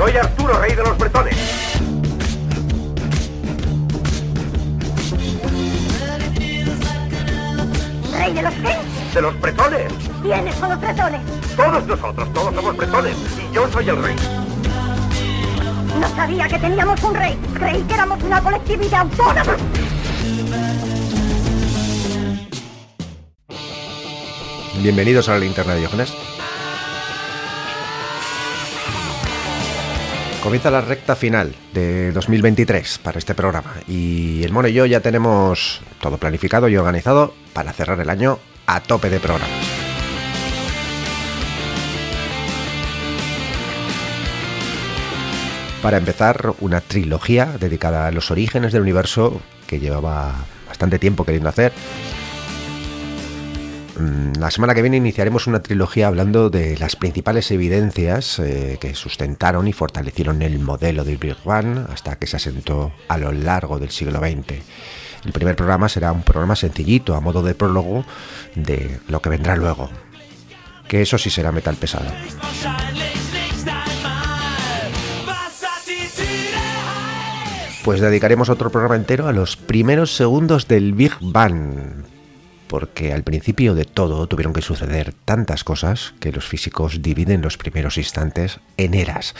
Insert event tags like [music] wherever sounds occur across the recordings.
Soy Arturo, rey de los bretones. ¿Rey de los qué? De los bretones. ¿Quiénes son los bretones? Todos nosotros, todos somos bretones. Y yo soy el rey. No sabía que teníamos un rey. Creí que éramos una colectividad autónoma. Bienvenidos a la linterna de Diógenes. Comienza la recta final de 2023 para este programa y el mono y yo ya tenemos todo planificado y organizado para cerrar el año a tope de programas. Para empezar, una trilogía dedicada a los orígenes del universo que llevaba bastante tiempo queriendo hacer la semana que viene iniciaremos una trilogía hablando de las principales evidencias eh, que sustentaron y fortalecieron el modelo del Big Bang hasta que se asentó a lo largo del siglo XX. El primer programa será un programa sencillito, a modo de prólogo de lo que vendrá luego. Que eso sí será metal pesado. Pues dedicaremos otro programa entero a los primeros segundos del Big Bang, porque al principio de todo tuvieron que suceder tantas cosas que los físicos dividen los primeros instantes en eras.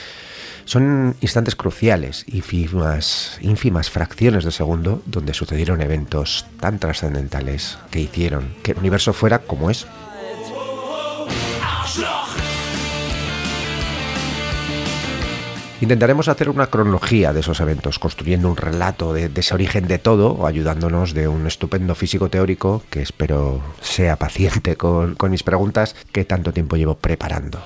Son instantes cruciales, ínfimas, ínfimas fracciones de segundo, donde sucedieron eventos tan trascendentales que hicieron que el universo fuera como es. Intentaremos hacer una cronología de esos eventos, construyendo un relato de, ese origen de todo, ayudándonos de un estupendo físico teórico que espero sea paciente con, con mis preguntas que tanto tiempo llevo preparando.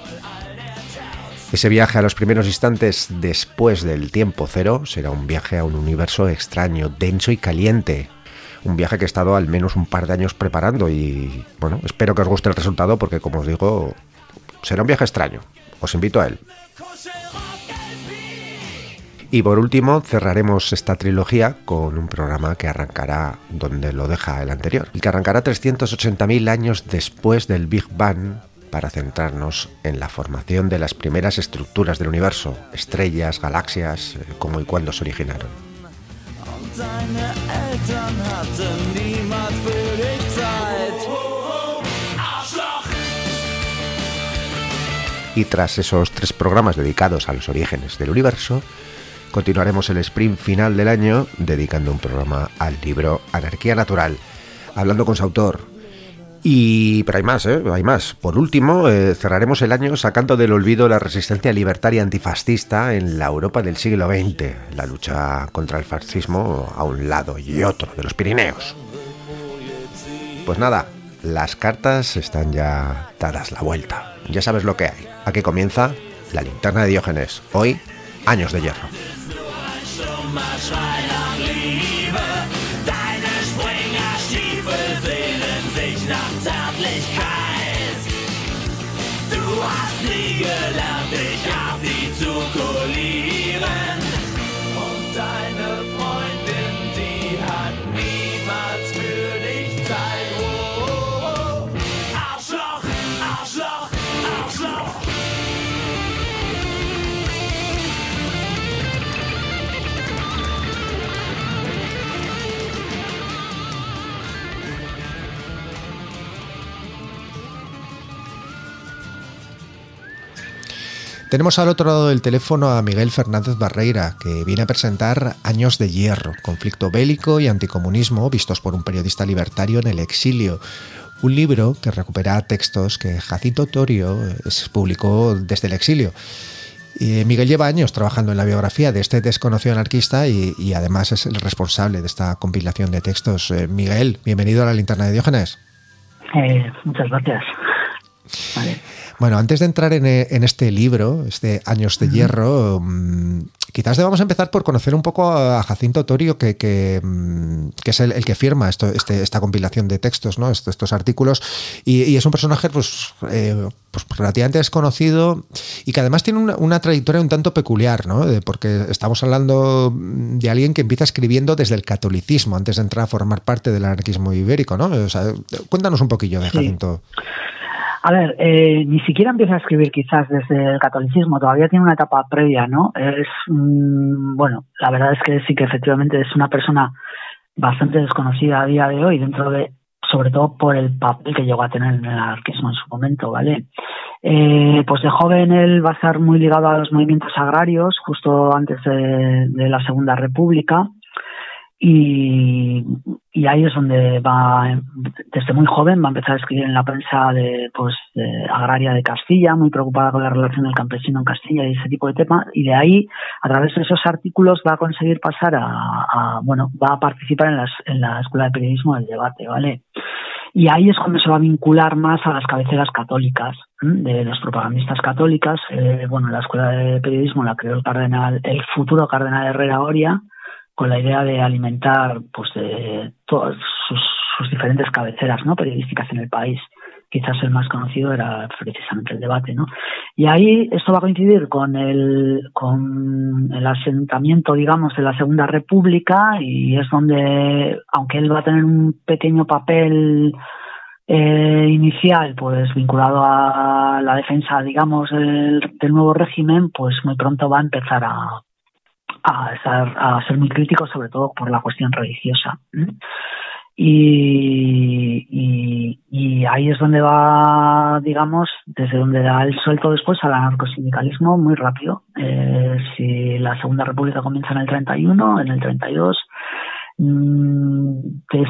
Ese viaje a los primeros instantes después del tiempo cero será un viaje a un universo extraño, denso y caliente. Un viaje que he estado al menos un par de años preparando y bueno, espero que os guste el resultado porque como os digo, será un viaje extraño. Os invito a él. Y por último, cerraremos esta trilogía con un programa que arrancará donde lo deja el anterior, y que arrancará 380.000 años después del Big Bang para centrarnos en la formación de las primeras estructuras del universo, estrellas, galaxias, eh, cómo y cuándo se originaron. Y tras esos tres programas dedicados a los orígenes del universo, continuaremos el sprint final del año dedicando un programa al libro Anarquía Natural, hablando con su autor. Y, pero hay más, ¿eh? hay más. Por último, eh, cerraremos el año sacando del olvido la resistencia libertaria antifascista en la Europa del siglo XX, la lucha contra el fascismo a un lado y otro de los Pirineos. Pues nada, las cartas están ya dadas la vuelta. Ya sabes lo que hay. Aquí comienza la linterna de Diógenes. Hoy, años de hierro. Mal Schrei nach Liebe. Deine Springerstiefel sehnen sich nach Zärtlichkeit. Du hast nie gelernt, Tenemos al otro lado del teléfono a Miguel Fernández Barreira, que viene a presentar Años de Hierro, conflicto bélico y anticomunismo vistos por un periodista libertario en el exilio. Un libro que recupera textos que Jacinto Torio eh, publicó desde el exilio. Y Miguel lleva años trabajando en la biografía de este desconocido anarquista y, además es el responsable de esta compilación de textos. Eh, Miguel, bienvenido a la linterna de Diógenes. Eh, muchas gracias. Vale. Bueno, antes de entrar en, en, este libro, este Años de Hierro, um, quizás debamos empezar por conocer un poco a Jacinto Torio, que, que, que es el, el, que firma esto, este, esta compilación de textos, ¿no? estos, estos artículos, y, y, es un personaje pues, eh, pues, relativamente desconocido y que además tiene una, una trayectoria un tanto peculiar, ¿no? porque estamos hablando de alguien que empieza escribiendo desde el catolicismo, antes de entrar a formar parte del anarquismo ibérico. ¿no? O sea, cuéntanos un poquillo de Jacinto. Sí. A ver, eh, ni siquiera empieza a escribir quizás desde el catolicismo, todavía tiene una etapa previa, ¿no? Es, mm, bueno, la verdad es que sí que efectivamente es una persona bastante desconocida a día de hoy dentro de, sobre todo por el papel que llegó a tener en el anarquismo en su momento, ¿vale? Eh, pues de joven él va a estar muy ligado a los movimientos agrarios, justo antes de la Segunda República, y, y, ahí es donde va, desde muy joven, va a empezar a escribir en la prensa de, pues, agraria de Castilla, muy preocupada con la relación del campesino en Castilla y ese tipo de temas, y de ahí, a través de esos artículos, va a conseguir pasar a, a bueno, va a participar en, las, en la Escuela de Periodismo del debate, ¿vale? Y ahí es cuando se va a vincular más a las cabeceras católicas, de los propagandistas católicas. Eh, bueno, la Escuela de Periodismo la creó el cardenal, el futuro cardenal Herrera Oria, con la idea de alimentar pues de todas sus, diferentes cabeceras no periodísticas en el país. Quizás el más conocido era precisamente el debate no y ahí esto va a coincidir con el con el asentamiento digamos de la segunda república y es donde aunque él va a tener un pequeño papel eh, inicial pues vinculado a la defensa digamos del nuevo régimen pues muy pronto va a empezar a a, ser muy crítico, sobre todo por la cuestión religiosa. Y, ahí es donde va, digamos, desde donde da el suelto después al anarcosindicalismo muy rápido. Eh, si la Segunda República comienza en el 31, en el 32, mmm, es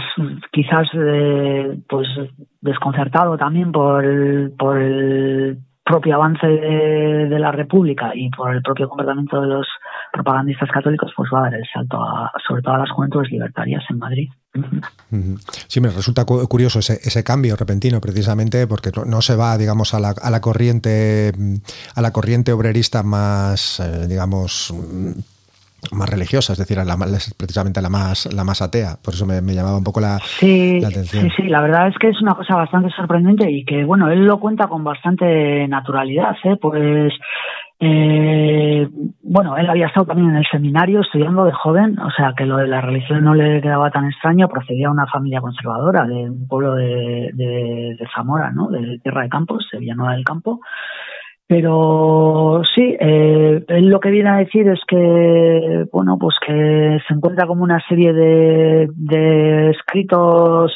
quizás eh, pues desconcertado también por por el propio avance de, la República y por el propio comportamiento de los propagandistas católicos, pues va a dar el salto sobre todo a las juventudes libertarias en Madrid. Sí, me resulta curioso ese, ese cambio repentino, precisamente porque no se va, digamos, a la, a la corriente a la corriente obrerista más, eh, digamos más religiosa, es decir, la, precisamente la más, la más atea. Por eso me, llamaba un poco la, atención. Sí, sí, la verdad es que es una cosa bastante sorprendente y que, bueno, él lo cuenta con bastante naturalidad, ¿eh? Pues, eh, bueno, él había estado también en el seminario estudiando de joven, o sea que lo de la religión no le quedaba tan extraño, procedía de una familia conservadora de un pueblo de, de, de Zamora, ¿no? De Tierra de Campos, de Villanueva del Campo. Pero sí, eh, él lo que viene a decir es que, bueno, pues que se encuentra como una serie de, de escritos,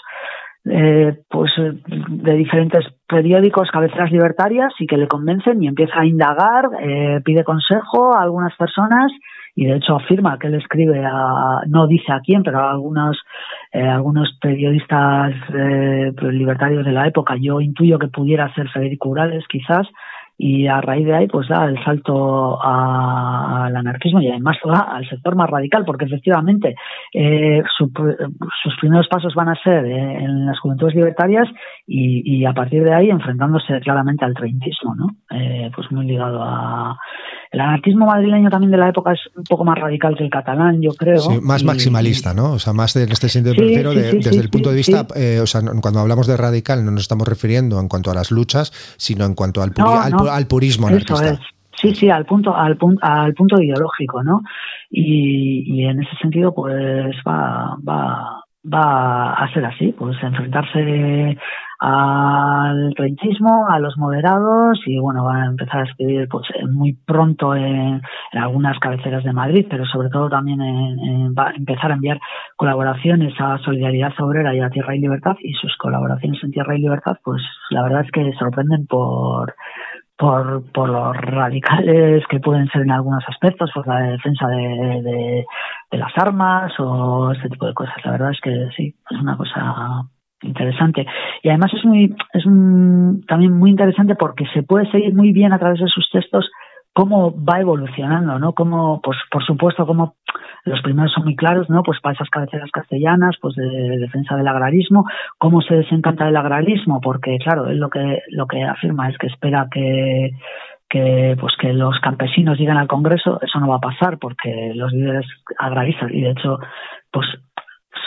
eh, pues de diferentes periódicos, cabeceras libertarias y que le convencen y empieza a indagar, eh, pide consejo a algunas personas y de hecho afirma que él escribe a, no dice a quién, pero a algunos, eh, algunos periodistas eh, libertarios de la época, yo intuyo que pudiera ser Federico Urales quizás, y a raíz de ahí pues da el salto al anarquismo y además va al sector más radical porque efectivamente eh, sus primeros pasos van a ser en las juventudes libertarias y, a partir de ahí enfrentándose claramente al treintismo no eh, pues muy ligado a el anarquismo madrileño también de la época es un poco más radical que el catalán yo creo. Sí, más maximalista no o sea más en este sentido prefiero desde el punto de vista o sea cuando hablamos de radical no nos estamos refiriendo en cuanto a las luchas sino en cuanto al, al purismo anarquista. Sí, sí, al punto, al punto, al punto ideológico, ¿no? Y, en ese sentido, pues va, va, va a ser así, pues enfrentarse al treintismo, a los moderados y bueno, va a empezar a escribir pues muy pronto en, algunas cabeceras de Madrid, pero sobre todo también va a empezar a enviar colaboraciones a Solidaridad Obrera y a Tierra y Libertad y sus colaboraciones en Tierra y Libertad pues la verdad es que sorprenden por por, por los radicales que pueden ser en algunos aspectos, por la defensa de, de, las armas o este tipo de cosas. La verdad es que sí, es una cosa interesante y además es muy es un, también muy interesante porque se puede seguir muy bien a través de sus textos cómo va evolucionando, ¿no? Cómo, pues, por supuesto, como los primeros son muy claros, ¿no? Pues para esas cabeceras castellanas, pues de, defensa del agrarismo, cómo se desencanta del agrarismo, porque claro, él lo que lo que afirma es que espera que que pues que los campesinos lleguen al Congreso, eso no va a pasar porque los líderes agraristas y de hecho pues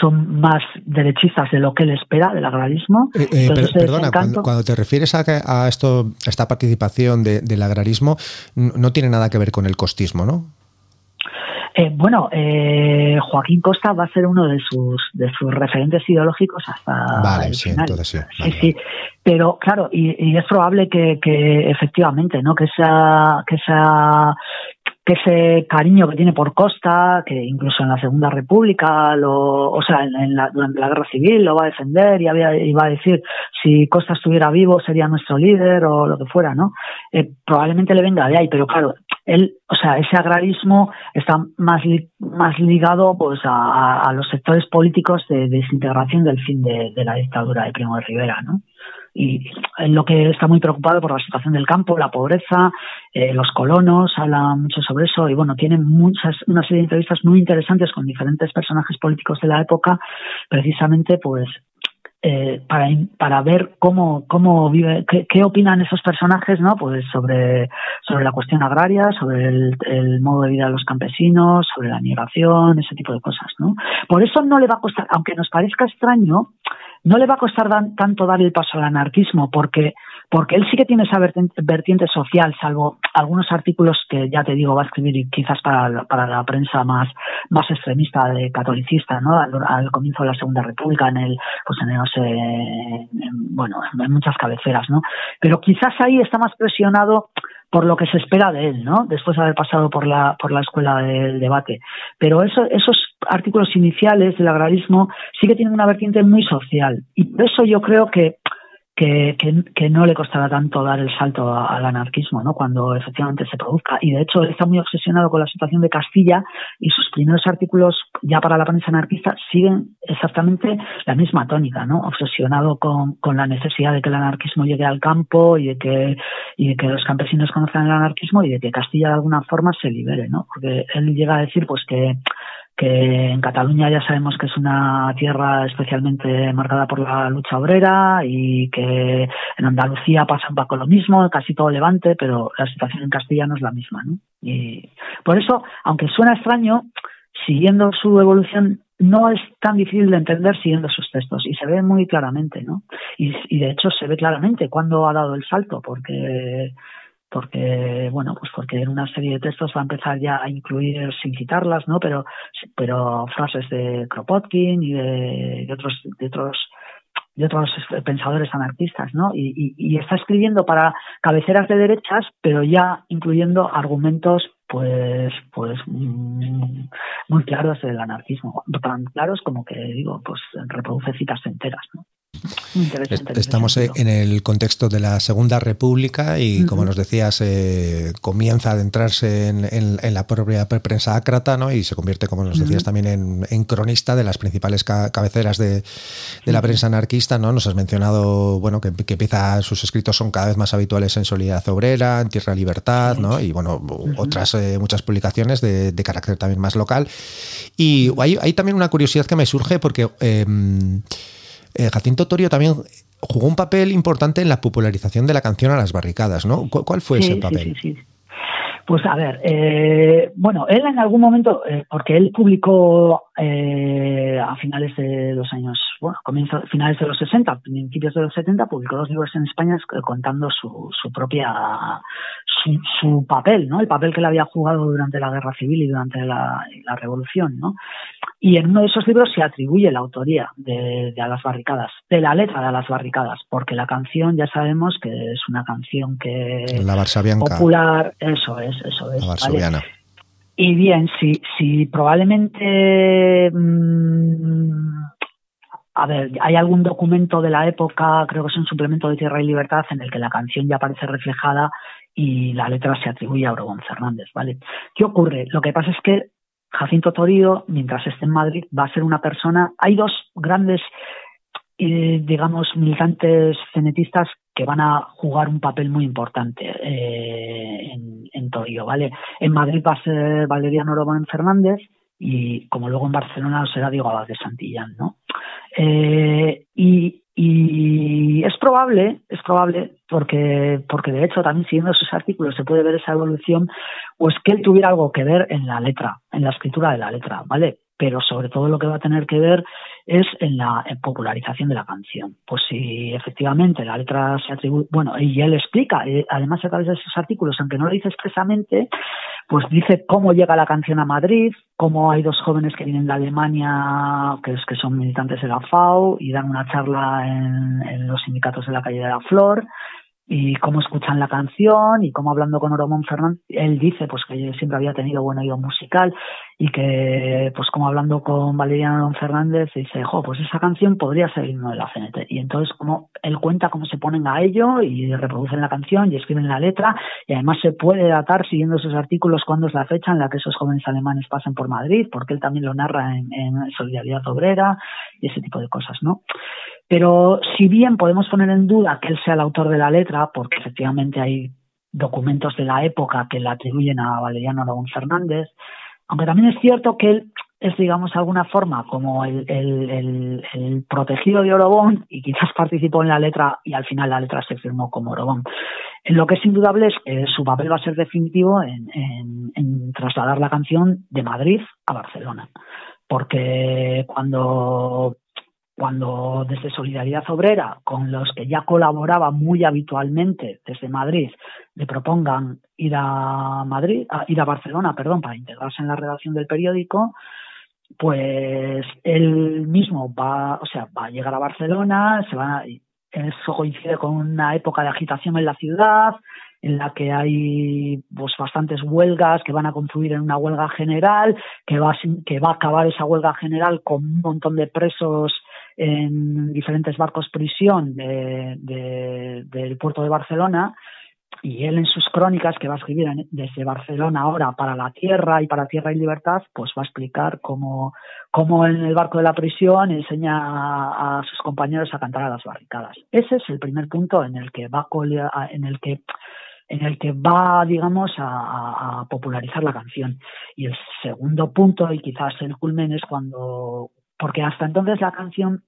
son más derechistas de lo que él espera del agrarismo. Eh, eh, perdona, cuando, te refieres a, esto, esta participación del agrarismo, no tiene nada que ver con el costismo, ¿no? Eh, bueno, eh, Joaquín Costa va a ser uno de sus de sus referentes ideológicos hasta vale, el sí, final. entonces sí. Sí, vale, sí, pero claro, y, y es probable que, que efectivamente, ¿no? Que esa, que esa, que ese cariño que tiene por Costa, que incluso en la Segunda República, lo, o sea, en, en la, durante la Guerra Civil lo va a defender y había, iba a decir si Costa estuviera vivo sería nuestro líder o lo que fuera, ¿no? Eh, probablemente le venga de ahí, pero claro, él, o sea, ese agrarismo está más más ligado pues a, los sectores políticos de, de desintegración del fin de la dictadura de Primo de Rivera, ¿no? Y en lo que está muy preocupado por la situación del campo, la pobreza, eh, los colonos, habla mucho sobre eso y bueno, tiene muchas, una serie de entrevistas muy interesantes con diferentes personajes políticos de la época, precisamente pues eh, para, para ver cómo, cómo vive, qué, qué, opinan esos personajes, ¿no? Pues sobre, sobre la cuestión agraria, sobre el, el, modo de vida de los campesinos, sobre la migración, ese tipo de cosas, ¿no? Por eso no le va a costar, aunque nos parezca extraño, no le va a costar tanto dar el paso al anarquismo, porque porque él sí que tiene esa vertiente, social, salvo algunos artículos que ya te digo va a escribir quizás para, la, prensa más, más extremista de catolicista, ¿no? Al, comienzo de la Segunda República, en el, pues en el, bueno, en muchas cabeceras, ¿no? Pero quizás ahí está más presionado por lo que se espera de él, ¿no? Después de haber pasado por la, por la escuela del debate. Pero eso, esos artículos iniciales del agrarismo sí que tienen una vertiente muy social. Y por eso yo creo que que, no le costará tanto dar el salto al anarquismo, ¿no? Cuando efectivamente se produzca. Y de hecho, él está muy obsesionado con la situación de Castilla y sus primeros artículos ya para la prensa anarquista siguen exactamente la misma tónica, ¿no? Obsesionado con, con la necesidad de que el anarquismo llegue al campo y de que, y de que los campesinos conozcan el anarquismo y de que Castilla de alguna forma se libere, ¿no? Porque él llega a decir, pues, que que en Cataluña ya sabemos que es una tierra especialmente marcada por la lucha obrera y que en Andalucía pasa un poco lo mismo, casi todo levante, pero la situación en Castilla no es la misma, ¿no? Y por eso, aunque suena extraño, siguiendo su evolución no es tan difícil de entender siguiendo sus textos y se ve muy claramente, ¿no? Y, y de hecho se ve claramente cuándo ha dado el salto, porque porque bueno pues porque en una serie de textos va a empezar ya a incluir sin citarlas no pero pero frases de Kropotkin y de, otros de otros de otros pensadores anarquistas, ¿no? Y, y, y, está escribiendo para cabeceras de derechas, pero ya incluyendo argumentos, pues, pues muy claros del anarquismo, tan claros como que digo, pues reproduce citas enteras, ¿no? Estamos en el contexto de la Segunda República y, uh -huh. como nos decías, eh, comienza a adentrarse en, en, en, la propia prensa ácrata ¿no? y se convierte, como nos decías, uh -huh. también en, en, cronista de las principales ca cabeceras de, de, la prensa anarquista. ¿no? Nos has mencionado bueno, que, que, empieza, sus escritos son cada vez más habituales en Solidaridad Obrera, en Tierra Libertad ¿no? y bueno, otras eh, muchas publicaciones de, de, carácter también más local. Y hay, hay, también una curiosidad que me surge porque... Eh, eh, Jacinto Torio también jugó un papel importante en la popularización de la canción a las barricadas, ¿no? ¿Cuál, fue sí, ese papel? Sí, sí, pues a ver, eh, bueno, él en algún momento, eh, porque él publicó eh, a finales de los años, bueno, comienzo, finales de los 60, principios de los 70, publicó dos libros en España contando su, su propia, su, su, papel, ¿no? El papel que él había jugado durante la Guerra Civil y durante la, la Revolución, ¿no? Y en uno de esos libros se atribuye la autoría de, de, A las barricadas, de la letra de A las barricadas, porque la canción ya sabemos que es una canción que la Varsavianca. popular, eso es, eso es. La varsoviana. ¿vale? Y bien, si, si probablemente mmm, a ver, hay algún documento de la época, creo que es un suplemento de Tierra y Libertad, en el que la canción ya aparece reflejada y la letra se atribuye a Obregón Fernández, ¿vale? ¿Qué ocurre? Lo que pasa es que Jacinto Torío, mientras esté en Madrid, va a ser una persona. Hay dos grandes, eh, digamos, militantes cenetistas que van a jugar un papel muy importante eh, en, en, Torío, ¿vale? En Madrid va a ser Valeriano Orobón Fernández y como luego en Barcelona será Diego Abad de Santillán, ¿no? Eh, y, y es probable, es probable, porque, porque de hecho también siguiendo sus artículos se puede ver esa evolución, pues que él tuviera algo que ver en la letra, en la escritura de la letra, ¿vale? pero sobre todo lo que va a tener que ver es en la popularización de la canción. Pues si efectivamente la letra se atribuye, bueno, y él explica, eh, además a través de esos artículos, aunque no lo dice expresamente, pues dice cómo llega la canción a Madrid, cómo hay dos jóvenes que vienen de Alemania, que, es, que son militantes de la FAO, y dan una charla en, los sindicatos de la calle de la Flor, y cómo escuchan la canción y cómo hablando con Oromón Fernández, él dice pues que siempre había tenido buen oído musical y que pues como hablando con Valeriano Fernández dice, pues esa canción podría ser himno de la CNT y entonces como él cuenta cómo se ponen a ello y reproducen la canción y escriben la letra y además se puede datar siguiendo esos artículos cuándo es la fecha en la que esos jóvenes alemanes pasan por Madrid porque él también lo narra en, en Solidaridad Obrera y ese tipo de cosas, ¿no? Pero si bien podemos poner en duda que él sea el autor de la letra, porque efectivamente hay documentos de la época que la atribuyen a Valeriano Aragón Fernández, aunque también es cierto que él es, digamos, de alguna forma como el, protegido de Orobón y quizás [laughs] participó en la letra y al final la letra se firmó como Orobón. En lo que es indudable es que su papel va a ser definitivo en trasladar la canción de Madrid a Barcelona. Porque cuando cuando desde Solidaridad Obrera, con los que ya colaboraba muy habitualmente desde Madrid, le propongan ir a Madrid, a, ir a Barcelona, perdón, para integrarse en la redacción del periódico, pues él mismo va, o sea, va a llegar a Barcelona, se va, eso coincide con una época de agitación en la ciudad, en la que hay pues bastantes huelgas que van a confluir en una huelga general, que va, que va a acabar esa huelga general con un montón de presos en diferentes barcos prisión de, del puerto de Barcelona y él en sus crónicas que va a escribir desde Barcelona ahora para la tierra y para tierra y libertad, pues va a explicar cómo, cómo en el barco de la prisión enseña a, sus compañeros a cantar a las barricadas. Ese es el primer punto en el que va en el que en el que va, digamos, a, a, popularizar la canción. Y el segundo punto, y quizás el culmen, es cuando, porque hasta entonces la canción,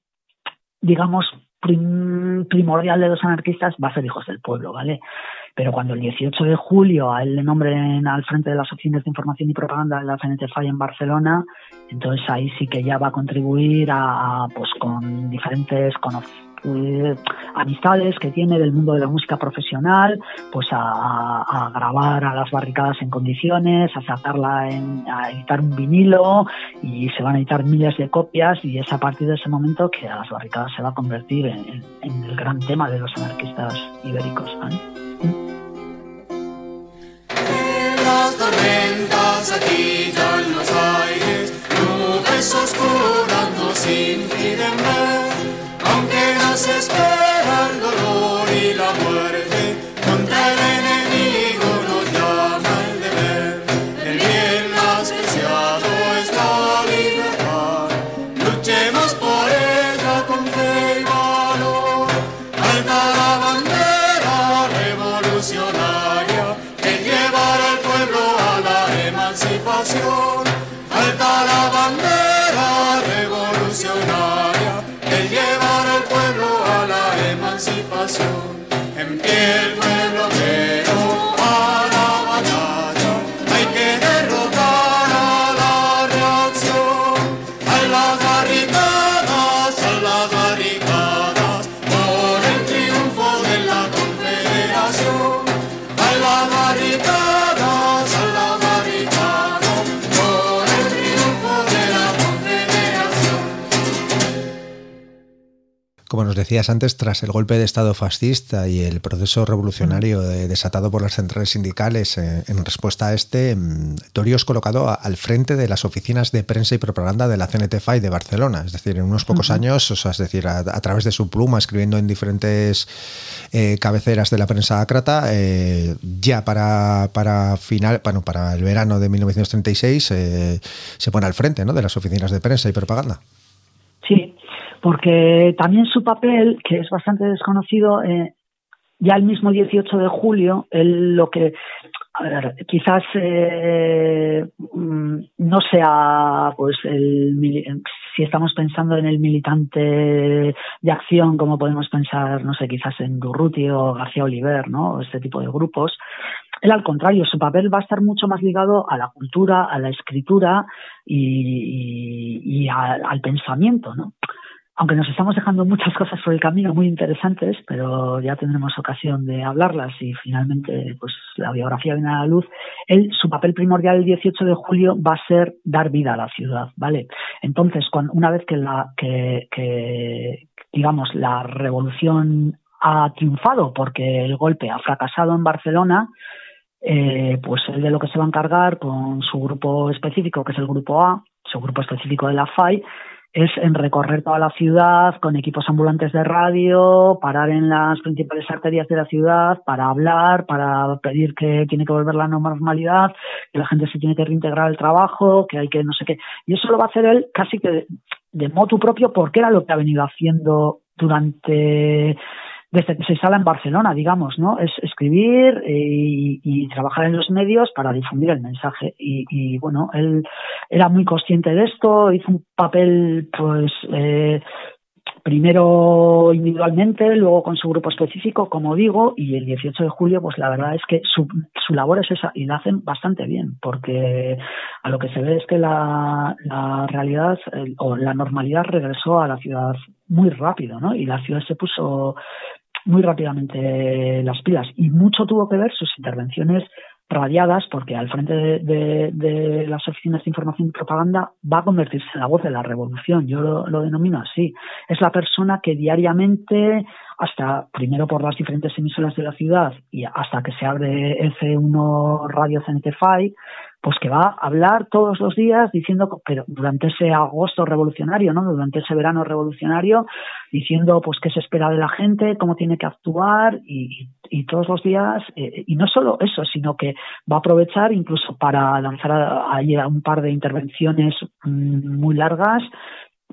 digamos, primordial de los anarquistas va a ser Hijos del Pueblo, ¿vale? Pero cuando el 18 de julio a él le nombren al frente de las oficinas de información y propaganda de la CNT-FAI en Barcelona, entonces ahí sí que ya va a contribuir a, pues con diferentes conocimientos eh, amistades que tiene del mundo de la música profesional, pues a, grabar a las barricadas en condiciones, a sacarla, en, a editar un vinilo y se van a editar miles de copias y es a partir de ese momento que a las barricadas se va a convertir en, el gran tema de los anarquistas ibéricos. Los aires, nos espera el dolor y la muerte como nos decías antes, tras el golpe de Estado fascista y el proceso revolucionario desatado por las centrales sindicales eh, en respuesta a este, mm, Torio es colocado al frente de las oficinas de prensa y propaganda de la CNTFI de Barcelona. Es decir, en unos pocos años, o sea, es decir, a, través de su pluma, escribiendo en diferentes eh, cabeceras de la prensa ácrata, eh, ya para, para, final, bueno, para el verano de 1936 se pone al frente ¿no? de las oficinas de prensa y propaganda. Sí, porque también su papel, que es bastante desconocido, eh, ya el mismo 18 de julio, él lo que, quizás eh, mm, no sea, pues, el, si estamos pensando en el militante de acción, como podemos pensar, no sé, quizás en Durruti o García Oliver, ¿no? Este tipo de grupos. él al contrario, su papel va a estar mucho más ligado a la cultura, a la escritura y, al pensamiento, ¿no? Aunque nos estamos dejando muchas cosas por el camino muy interesantes, pero ya tendremos ocasión de hablarlas y finalmente pues la biografía viene a la luz, él, su papel primordial el 18 de julio va a ser dar vida a la ciudad, ¿vale? Entonces, una vez que la, que, que, digamos, la revolución ha triunfado porque el golpe ha fracasado en Barcelona, eh, pues él de lo que se va a encargar con su grupo específico, que es el grupo A, su grupo específico de la FAI, es en recorrer toda la ciudad con equipos ambulantes de radio, parar en las principales arterias de la ciudad para hablar, para pedir que tiene que volver la normalidad, que la gente se tiene que reintegrar al trabajo, que hay que no sé qué. Y eso lo va a hacer él casi que de, de propio porque era lo que ha venido haciendo durante desde que se instala en Barcelona, digamos, ¿no? Es escribir y, y, trabajar en los medios para difundir el mensaje. Y, bueno, él era muy consciente de esto, hizo un papel, pues, eh, primero individualmente, luego con su grupo específico, como digo, y el 18 de julio, pues la verdad es que su, su labor es esa y la hacen bastante bien, porque a lo que se ve es que la, la realidad o la normalidad regresó a la ciudad muy rápido, ¿no? Y la ciudad se puso muy rápidamente las pilas y mucho tuvo que ver sus intervenciones radiadas porque al frente de, las oficinas de información y propaganda va a convertirse en la voz de la revolución. Yo lo, denomino así. Es la persona que diariamente, hasta primero por las diferentes emisoras de la ciudad y hasta que se abre F1 Radio CNTFI, pues que va a hablar todos los días diciendo, pero durante ese agosto revolucionario, ¿no? Durante ese verano revolucionario, diciendo, pues, qué se espera de la gente, cómo tiene que actuar y, todos los días, eh, y no solo eso, sino que va a aprovechar incluso para lanzar ahí un par de intervenciones mmm, muy largas,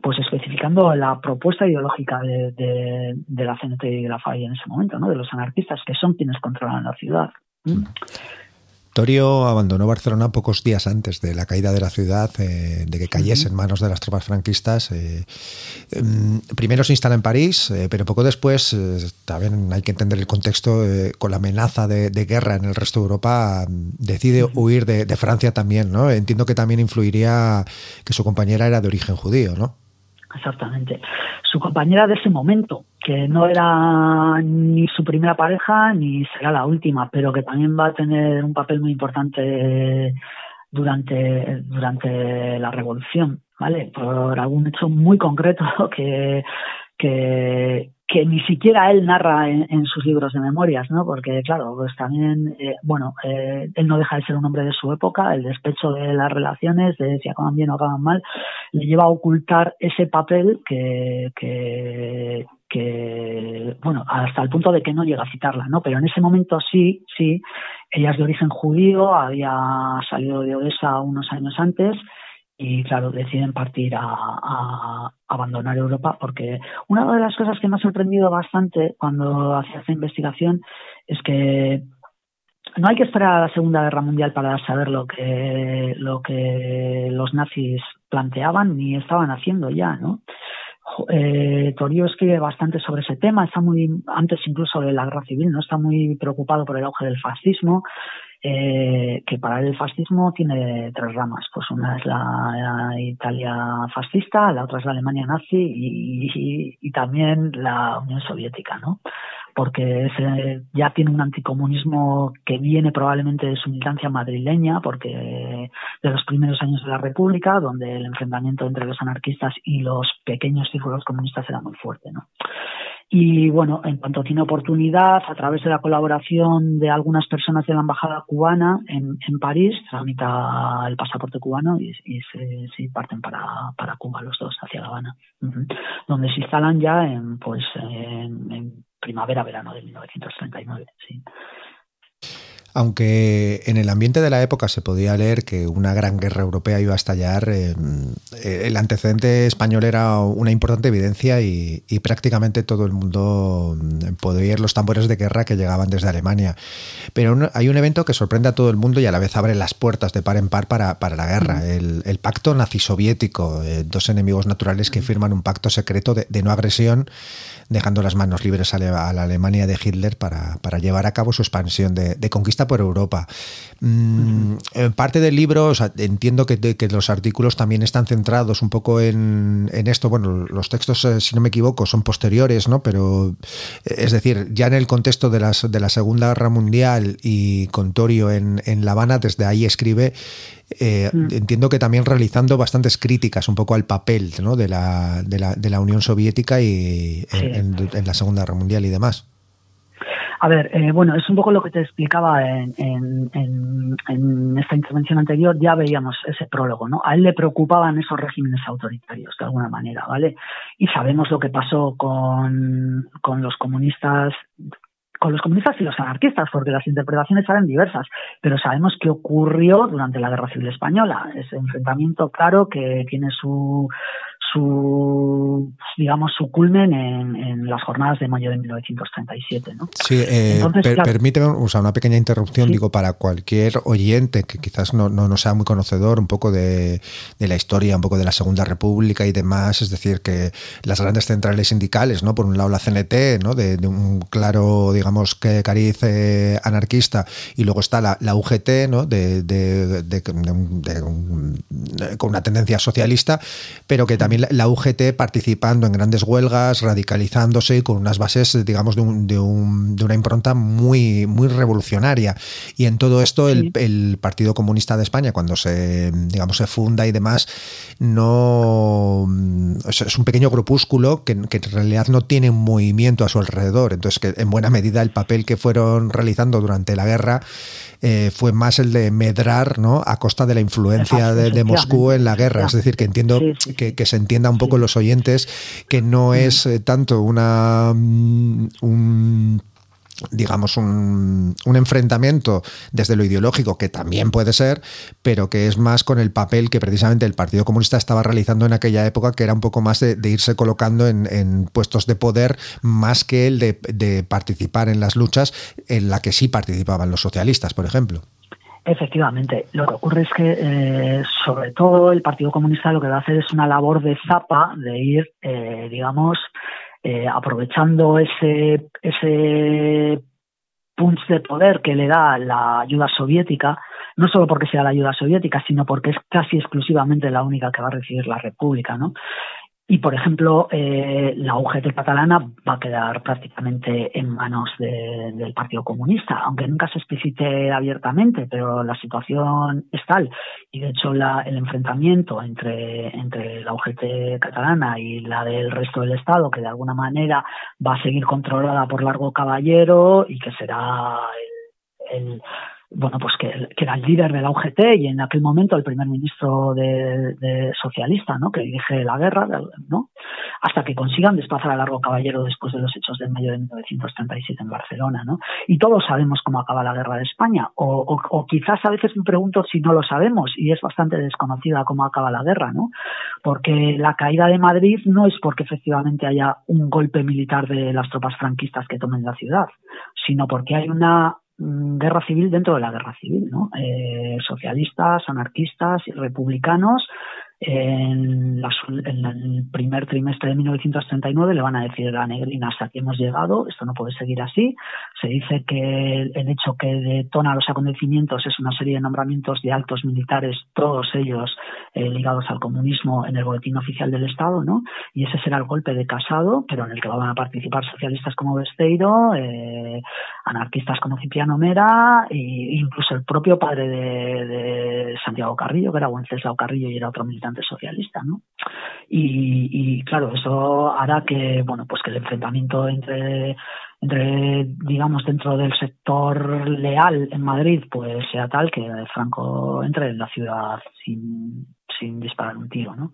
pues especificando la propuesta ideológica de, de, de, la CNT y de la FAI en ese momento, ¿no? De los anarquistas, que son quienes controlan la ciudad. ¿Mm? Torio abandonó Barcelona pocos días antes de la caída de la ciudad, eh, de que cayese en manos de las tropas franquistas. Eh, eh, primero se instala en París, eh, pero poco después, también hay que entender el contexto, con la amenaza de, de, guerra en el resto de Europa, decide huir de, de, Francia también. ¿no? Entiendo que también influiría que su compañera era de origen judío, ¿no? Exactamente. Su compañera de ese momento, que no era ni su primera pareja ni será la última, pero que también va a tener un papel muy importante durante, durante la revolución, ¿vale? Por algún hecho muy concreto [laughs] que, que, que ni siquiera él narra en, sus libros de memorias, ¿no? Porque, claro, pues también, eh, bueno, eh, él no deja de ser un hombre de su época, el despecho de las relaciones, de si acaban bien o acaban mal, le lleva a ocultar ese papel que, que, que, bueno, hasta el punto de que no llega a citarla, ¿no? Pero en ese momento sí, sí, ella es de origen judío, había salido de Odessa unos años antes, y claro, deciden partir a, abandonar Europa porque una de las cosas que me ha sorprendido bastante cuando hacía esta investigación es que no hay que esperar a la Segunda Guerra Mundial para saber lo que, lo que los nazis planteaban ni estaban haciendo ya, ¿no? Eh, Torio escribe bastante sobre ese tema, está muy, antes incluso de la guerra civil, no está muy preocupado por el auge del fascismo, eh, que para el fascismo tiene tres ramas. Pues una es la, Italia fascista, la otra es la Alemania nazi y, y también la Unión Soviética, ¿no? Porque ese ya tiene un anticomunismo que viene probablemente de su militancia madrileña, porque de los primeros años de la República, donde el enfrentamiento entre los anarquistas y los pequeños círculos comunistas era muy fuerte, ¿no? Y bueno, en cuanto tiene oportunidad, a través de la colaboración de algunas personas de la embajada cubana en, en París, tramita el pasaporte cubano y, y se, se, parten para, para Cuba los dos, hacia La Habana, uh -huh. donde se instalan ya en, pues, en, en primavera-verano de 1939. Sí. Aunque en el ambiente de la época se podía leer que una gran guerra europea iba a estallar, eh, el antecedente español era una importante evidencia y, y, prácticamente todo el mundo podía oír los tambores de guerra que llegaban desde Alemania. Pero hay un evento que sorprende a todo el mundo y a la vez abre las puertas de par en par para, para la guerra, el, el pacto nazi-soviético, eh, dos enemigos naturales que firman un pacto secreto de, de no agresión dejando las manos libres a la Alemania de Hitler para, para llevar a cabo su expansión de, de conquista por Europa. Mm, en parte del libro, entiendo que, que, los artículos también están centrados un poco en, en esto. Bueno, los textos, eh, si no me equivoco, son posteriores, ¿no? Pero, eh, es decir, ya en el contexto de, las, de la Segunda Guerra Mundial y con Torio en, en La Habana, desde ahí escribe eh, mm. entiendo que también realizando bastantes críticas un poco al papel ¿no? de, la, de, la, de, la, Unión Soviética y en, la Segunda Guerra Mundial y demás. A ver, eh, bueno, es un poco lo que te explicaba en, en, en, esta intervención anterior, ya veíamos ese prólogo, ¿no? A él le preocupaban esos regímenes autoritarios, de alguna manera, ¿vale? Y sabemos lo que pasó con, con los comunistas con los comunistas y los anarquistas, porque las interpretaciones eran diversas, pero sabemos qué ocurrió durante la Guerra Civil Española, ese enfrentamiento claro que tiene su, su digamos su culmen en, en, las jornadas de mayo de 1937 ¿no? sí eh, Entonces, per, permíteme o sea, una pequeña interrupción sí. digo para cualquier oyente que quizás no, no, no, sea muy conocedor un poco de, de, la historia un poco de la Segunda República y demás es decir que las grandes centrales sindicales no por un lado la CNT no de, de un claro digamos que cariz eh, anarquista y luego está la, la UGT no de, un, con una tendencia socialista pero que también la UGT participando en grandes huelgas, radicalizándose y con unas bases, digamos, de, un, de, un, de una impronta muy, muy revolucionaria. Y en todo esto, el, el, Partido Comunista de España, cuando se, digamos, se funda y demás, no es un pequeño grupúsculo que, que en realidad no tiene un movimiento a su alrededor. Entonces, que en buena medida el papel que fueron realizando durante la guerra eh, fue más el de medrar ¿no? a costa de la influencia de, de, Moscú en la guerra. Es decir, que entiendo sí, sí, que, que, se entienda un poco los oyentes que no es eh, tanto una un digamos, un, un, enfrentamiento desde lo ideológico, que también puede ser, pero que es más con el papel que precisamente el Partido Comunista estaba realizando en aquella época, que era un poco más de, de irse colocando en, en, puestos de poder, más que el de, de participar en las luchas en la que sí participaban los socialistas, por ejemplo. Efectivamente, lo que ocurre es que eh, sobre todo el Partido Comunista lo que va a hacer es una labor de zapa, de ir, eh, digamos, eh, aprovechando ese, ese punch de poder que le da la ayuda soviética, no solo porque sea la ayuda soviética, sino porque es casi exclusivamente la única que va a recibir la República, ¿no? Y, por ejemplo, eh, la UGT catalana va a quedar prácticamente en manos de, del Partido Comunista, aunque nunca se explicite abiertamente, pero la situación es tal. Y, de hecho, la, el enfrentamiento entre, entre la UGT catalana y la del resto del Estado, que de alguna manera va a seguir controlada por Largo Caballero y que será el, el bueno, pues que, que, era el líder de la UGT y en aquel momento el primer ministro de, de socialista, ¿no? Que dirige la guerra, ¿no? Hasta que consigan desplazar a Largo Caballero después de los hechos del mayo de 1937 en Barcelona, ¿no? Y todos sabemos cómo acaba la guerra de España, o, o, o quizás a veces me pregunto si no lo sabemos y es bastante desconocida cómo acaba la guerra, ¿no? Porque la caída de Madrid no es porque efectivamente haya un golpe militar de las tropas franquistas que tomen la ciudad, sino porque hay una guerra civil dentro de la guerra civil, ¿no? Eh, socialistas, anarquistas y republicanos en, la, en, el primer trimestre de 1939 le van a decir a Negrina hasta aquí hemos llegado, esto no puede seguir así. Se dice que el, hecho que detona los acontecimientos es una serie de nombramientos de altos militares, todos ellos eh, ligados al comunismo en el boletín oficial del Estado, ¿no? Y ese será el golpe de Casado, pero en el que van a participar socialistas como Besteiro, eh, anarquistas como Cipriano Mera e incluso el propio padre de, Santiago Carrillo, que era Wenceslao Carrillo y era otro militante socialista, ¿no? Y, claro, eso hará que, bueno, pues que el enfrentamiento entre, entre, digamos, dentro del sector leal en Madrid, pues sea tal que Franco entre en la ciudad sin, sin disparar un tiro, ¿no?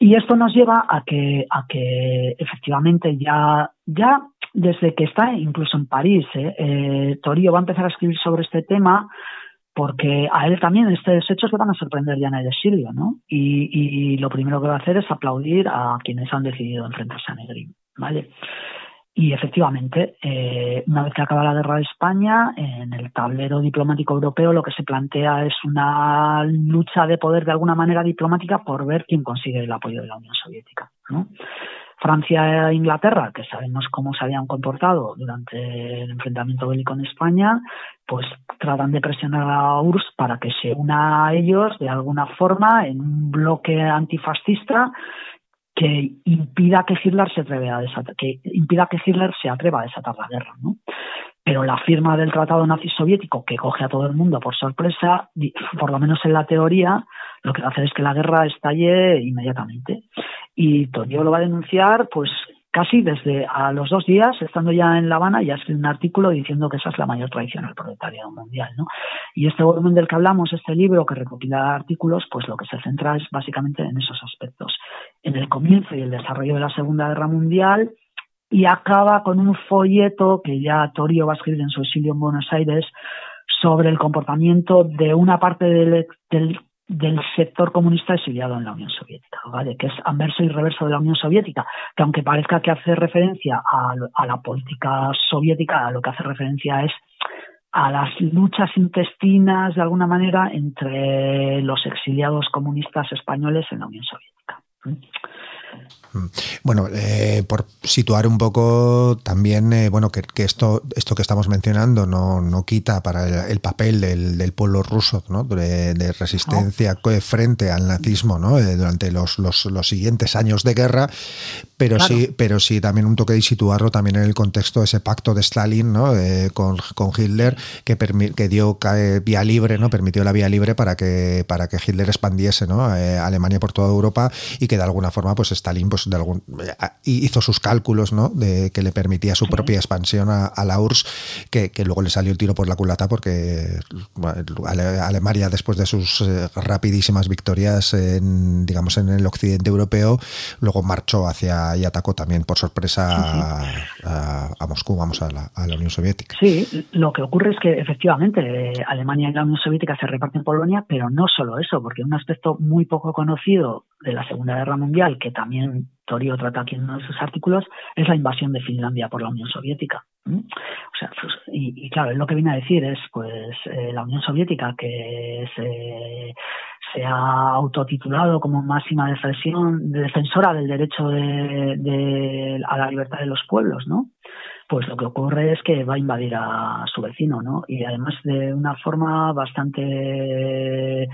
Y esto nos lleva a que, a que efectivamente ya, ya desde que está incluso en París, ¿eh? Eh, Torío va a empezar a escribir sobre este tema porque a él también estos hechos le van a sorprender ya en el exilio, ¿no? Y, y, lo primero que va a hacer es aplaudir a quienes han decidido enfrentarse a Negrín, ¿vale? Y efectivamente, eh, una vez que acaba la guerra de España, en el tablero diplomático europeo lo que se plantea es una lucha de poder de alguna manera diplomática por ver quién consigue el apoyo de la Unión Soviética, ¿no? Francia e Inglaterra, que sabemos cómo se habían comportado durante el enfrentamiento bélico en España, pues tratan de presionar a URSS para que se una a ellos de alguna forma en un bloque antifascista que impida que Hitler se atreva a desatar, que impida que Hitler se atreva a desatar la guerra, ¿no? Pero la firma del Tratado Nazi Soviético, que coge a todo el mundo por sorpresa, por lo menos en la teoría, lo que hacer es que la guerra estalle inmediatamente. Y Torio lo va a denunciar, pues casi desde a los dos días, estando ya en La Habana, ya escribe un artículo diciendo que esa es la mayor traición al proletariado mundial. ¿no? Y este volumen del que hablamos, este libro que recopila artículos, pues lo que se centra es básicamente en esos aspectos. En el comienzo y el desarrollo de la Segunda Guerra Mundial, y acaba con un folleto que ya Torio va a escribir en su exilio en Buenos Aires sobre el comportamiento de una parte del, del sector comunista exiliado en la Unión Soviética, ¿vale? que es anverso y reverso de la Unión Soviética, que aunque parezca que hace referencia a, a la política soviética, a lo que hace referencia es a las luchas intestinas, de alguna manera, entre los exiliados comunistas españoles en la Unión Soviética. Bueno, eh, por situar un poco también, eh, bueno, que, que, esto, esto que estamos mencionando no, no quita para el, el papel del, del, pueblo ruso, ¿no? De, de resistencia no. frente al nazismo, ¿no? Eh, durante los, los, los, siguientes años de guerra, pero claro. sí, pero sí también un toque de situarlo también en el contexto de ese pacto de Stalin, ¿no? Con, con, Hitler que, que dio vía libre, ¿no? Permitió la vía libre para que para que Hitler expandiese, ¿no? Alemania por toda Europa y que de alguna forma, pues Stalin, pues de algún hizo sus cálculos ¿no? de que le permitía su propia expansión a, a la URSS que, que, luego le salió el tiro por la culata porque Alemania después de sus eh, rapidísimas victorias en, digamos en el occidente europeo luego marchó hacia y atacó también por sorpresa a, Moscú vamos a la, a la, Unión Soviética. Sí lo que ocurre es que efectivamente Alemania y la Unión Soviética se reparten Polonia pero no solo eso porque un aspecto muy poco conocido de la Segunda Guerra Mundial que también Torio trata aquí en uno de sus artículos, es la invasión de Finlandia por la Unión Soviética. O sea, pues, y, y, claro, lo que viene a decir es, pues, eh, la Unión Soviética que se, se, ha autotitulado como máxima defensión, de defensora del derecho de, de, a la libertad de los pueblos, ¿no? Pues lo que ocurre es que va a invadir a su vecino, ¿no? Y además de una forma bastante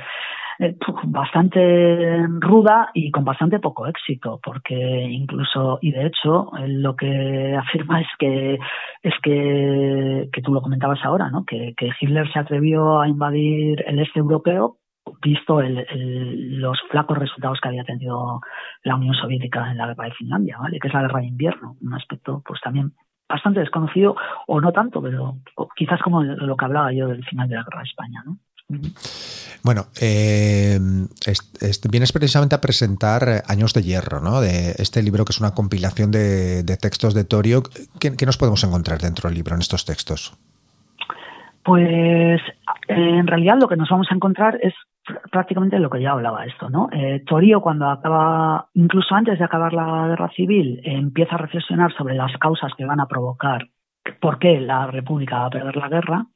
eh, bastante ruda y con bastante poco éxito, porque incluso, y de hecho, lo que [laughs] afirma es que, es que, que tú lo comentabas ahora, ¿no? Que, que Hitler se atrevió a invadir el este europeo visto el, el, los flacos resultados que había tenido la Unión Soviética en la guerra de Finlandia, ¿vale? que es la guerra de invierno, un aspecto pues también bastante desconocido o no tanto, pero quizás como lo que hablaba yo del final de la guerra de España, ¿no? Bueno, eh, es, es, vienes precisamente a presentar Años de Hierro, ¿no? De este libro que es una compilación de, de textos de Torio. ¿Qué, ¿Qué, nos podemos encontrar dentro del libro en estos textos? Pues en realidad lo que nos vamos a encontrar es prácticamente lo que ya hablaba esto, ¿no? Eh, Torio cuando acaba, incluso antes de acabar la guerra civil, eh, empieza a reflexionar sobre las causas que van a provocar por qué la República va a perder la guerra,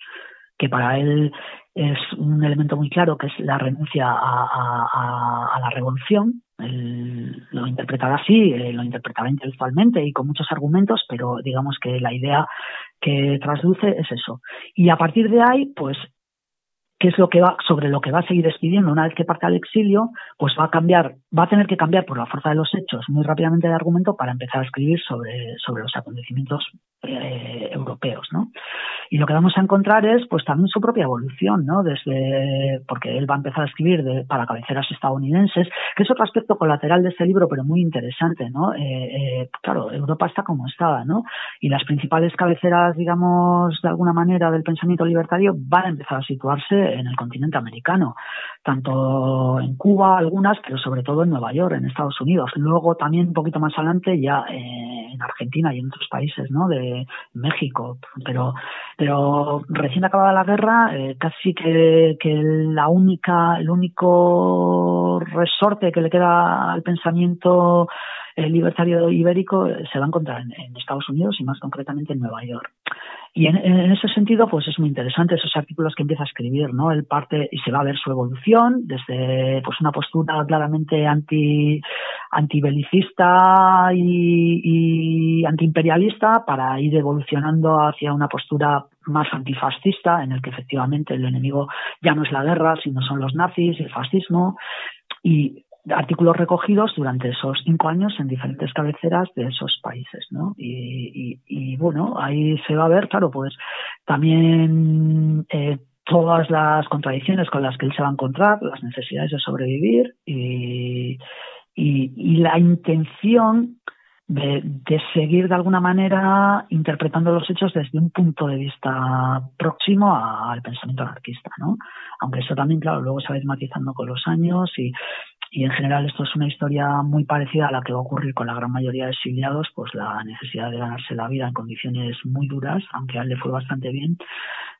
que para él es un elemento muy claro que es la renuncia a, a, la revolución. Lo interpretará así, eh, lo interpretará intelectualmente y con muchos argumentos, pero digamos que la idea que trasluce es eso. Y a partir de ahí, pues qué es lo que va, sobre lo que va a seguir escribiendo una vez que parte al exilio, pues va a cambiar, va a tener que cambiar por la fuerza de los hechos muy rápidamente de argumento para empezar a escribir sobre, sobre los acontecimientos eh, europeos, ¿no? Y lo que vamos a encontrar es, pues también su propia evolución, ¿no? Desde, porque él va a empezar a escribir de, para cabeceras estadounidenses, que es otro aspecto colateral de este libro, pero muy interesante, ¿no? Eh, eh, claro, Europa está como estaba, ¿no? Y las principales cabeceras, digamos, de alguna manera del pensamiento libertario van a empezar a situarse en el continente americano, tanto en Cuba algunas, pero sobre todo en Nueva York, en Estados Unidos. Luego también un poquito más adelante ya eh, en Argentina y en otros países, ¿no? De México, pero pero recién acabada la guerra, eh, casi que, que la única, el único resorte que le queda al pensamiento el libertario ibérico se va a encontrar en, en, Estados Unidos y más concretamente en Nueva York. Y en, en, ese sentido, pues es muy interesante esos artículos que empieza a escribir, ¿no? Él parte y se va a ver su evolución desde pues una postura claramente anti antibelicista y, y antiimperialista para ir evolucionando hacia una postura más antifascista, en el que efectivamente el enemigo ya no es la guerra, sino son los nazis y el fascismo. Y artículos recogidos durante esos cinco años en diferentes cabeceras de esos países, ¿no? Y, y, y bueno, ahí se va a ver, claro, pues también eh, todas las contradicciones con las que él se va a encontrar, las necesidades de sobrevivir y, la intención de, de, seguir de alguna manera interpretando los hechos desde un punto de vista próximo al pensamiento anarquista, ¿no? Aunque eso también, claro, luego se va a ir matizando con los años y, y en general esto es una historia muy parecida a la que va a ocurrir con la gran mayoría de exiliados, pues la necesidad de ganarse la vida en condiciones muy duras, aunque a él le fue bastante bien,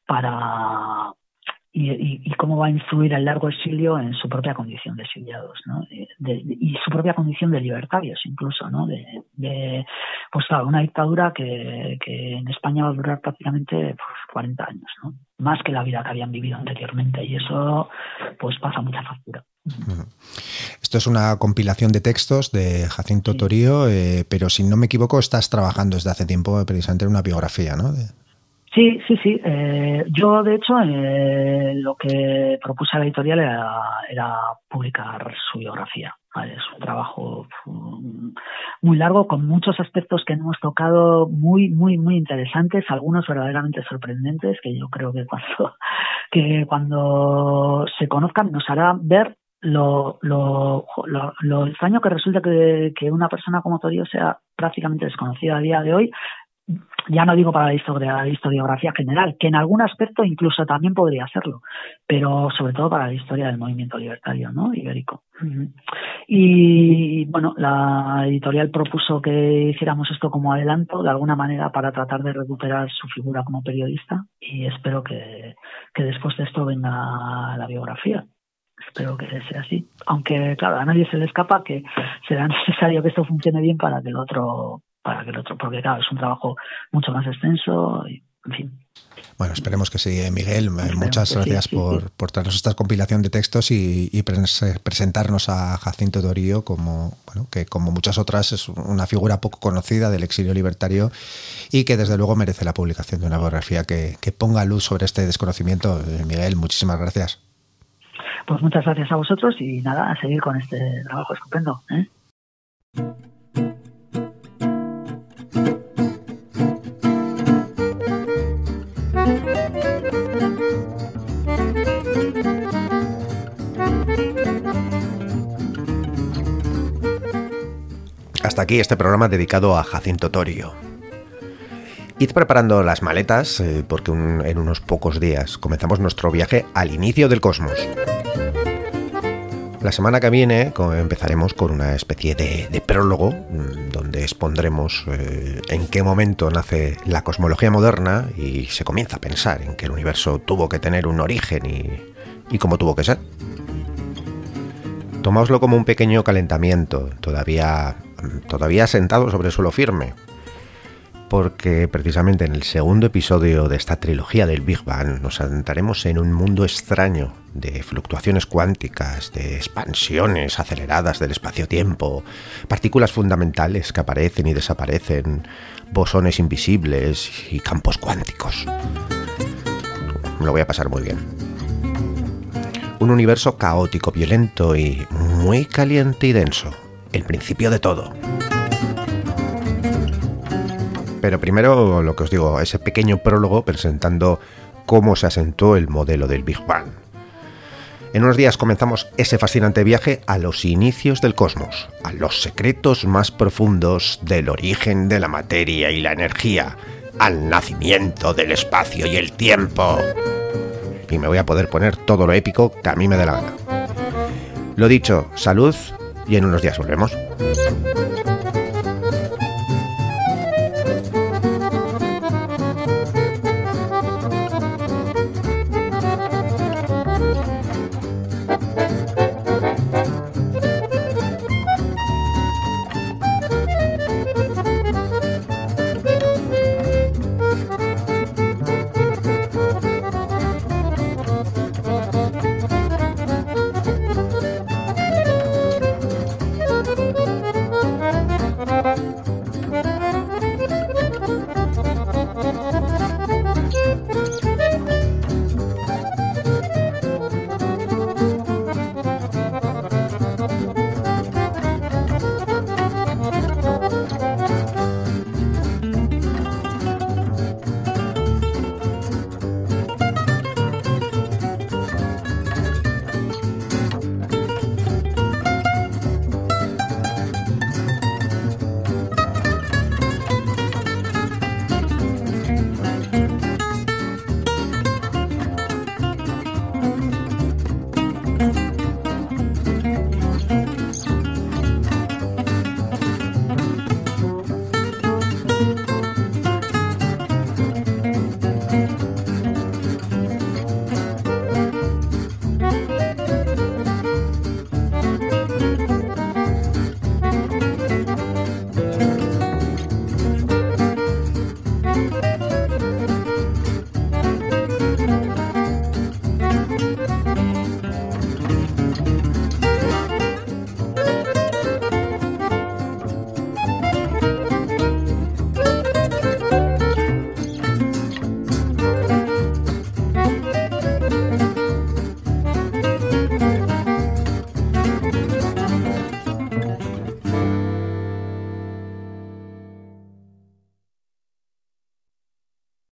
para y, y, cómo va a influir el largo exilio en su propia condición de exiliados, ¿no? De, y su propia condición de libertarios, incluso, ¿no? De, de pues claro, una dictadura que, que, en España va a durar prácticamente pues, 40 años, ¿no? Más que la vida que habían vivido anteriormente, y eso, pues pasa mucha factura. Esto es una compilación de textos de Jacinto sí. Torío, eh, pero si no me equivoco, estás trabajando desde hace tiempo precisamente en una biografía, ¿no? De... Sí, sí, sí. Eh, yo, de hecho, eh, lo que propuse a la editorial era, era publicar su biografía. ¿vale? Es un trabajo um, muy largo, con muchos aspectos que hemos tocado muy, muy, muy interesantes, algunos verdaderamente sorprendentes, que yo creo que cuando, [laughs] que cuando se conozcan nos hará ver lo, lo, lo, extraño que resulta que, una persona como Torio sea prácticamente desconocida a día de hoy, ya no digo para la, historia, la historiografía general, que en algún aspecto incluso también podría hacerlo, pero sobre todo para la historia del movimiento libertario ¿no? ibérico. Y bueno, la editorial propuso que hiciéramos esto como adelanto, de alguna manera, para tratar de recuperar su figura como periodista y espero que después de esto venga la biografía espero que sea así. Aunque, claro, a nadie se le escapa que será [laughs] necesario que esto funcione bien para que el otro para que el otro, porque claro, es un trabajo mucho más extenso y, en fin. Bueno, esperemos que sí, Miguel. Esperemos Muchas gracias sí, sí, por, sí. por, traernos esta compilación de textos y, y, presentarnos a Jacinto Dorío como, bueno, que como muchas otras es una figura poco conocida del exilio libertario y que desde luego merece la publicación de una biografía que, que ponga luz sobre este desconocimiento. Miguel, muchísimas gracias. Pues muchas gracias a vosotros y nada, a seguir con este trabajo estupendo. ¿eh? Hasta aquí este programa dedicado a Jacinto Torio. Id preparando las maletas eh, porque en unos pocos días comenzamos nuestro viaje al inicio del cosmos. La semana que viene empezaremos con una especie de, de prólogo donde expondremos eh, en qué momento nace la cosmología moderna y se comienza a pensar en que el universo tuvo que tener un origen y, y cómo tuvo que ser. Tomáoslo como un pequeño calentamiento, todavía, todavía sentado sobre suelo firme, porque precisamente en el segundo episodio de esta trilogía del Big Bang nos adentraremos en un mundo extraño de fluctuaciones cuánticas, de expansiones aceleradas del espacio-tiempo, partículas fundamentales que aparecen y desaparecen, bosones invisibles y campos cuánticos. Lo voy a pasar muy bien. Un universo caótico, violento y muy caliente y denso. El principio de todo. Pero primero, lo que os digo, ese pequeño prólogo presentando cómo se asentó el modelo del Big Bang. En unos días comenzamos ese fascinante viaje a los inicios del cosmos, a los secretos más profundos del origen de la materia y la energía, al nacimiento del espacio y el tiempo. Y me voy a poder poner todo lo épico que a mí me dé la gana. Lo dicho, salud y en unos días volvemos.